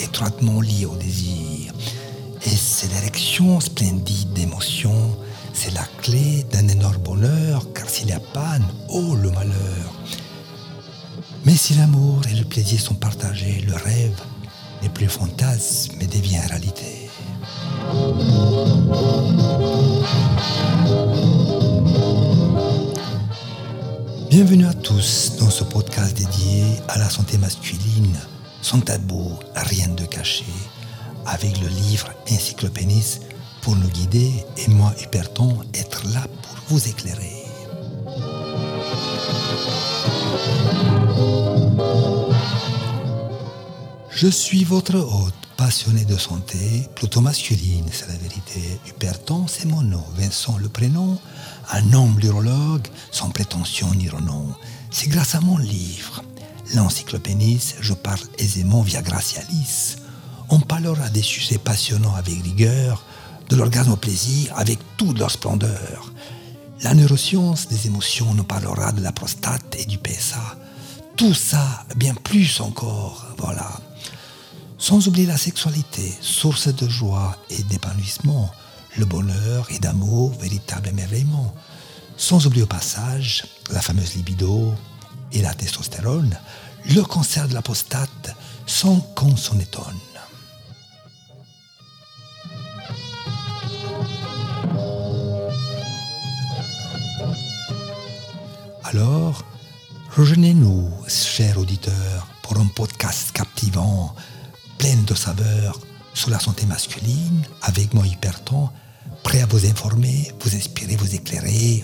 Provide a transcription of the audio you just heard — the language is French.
étroitement lié au désir. Et c'est l'érection splendide d'émotion, c'est la clé d'un énorme bonheur, car s'il y a panne, oh le malheur. Mais si l'amour et le plaisir sont partagés, le rêve n'est plus fantasme, mais devient réalité. Bienvenue à tous dans ce podcast dédié à la santé masculine, sans tabou, rien de caché, avec le livre Encyclopénis pour nous guider et moi, Hyperton, être là pour vous éclairer. Je suis votre hôte, passionné de santé, plutôt masculine, c'est la vérité. Hyperton, c'est mon nom. Vincent, le prénom. Un homme l'urologue, sans prétention ni renom. C'est grâce à mon livre, l'encyclopénis, je parle aisément via Gracialis. On parlera des sujets passionnants avec rigueur, de l'orgasme au plaisir avec toute leur splendeur. La neuroscience des émotions nous parlera de la prostate et du PSA. Tout ça, bien plus encore, voilà. Sans oublier la sexualité, source de joie et d'épanouissement, le bonheur et d'amour, véritable émerveillement. Sans oublier au passage la fameuse libido et la testostérone, le cancer de la prostate, sans qu'on s'en étonne. Alors, rejoignez-nous, chers auditeurs, pour un podcast captivant pleine de saveurs sur la santé masculine, avec moi hyperton, prêt à vous informer, vous inspirer, vous éclairer.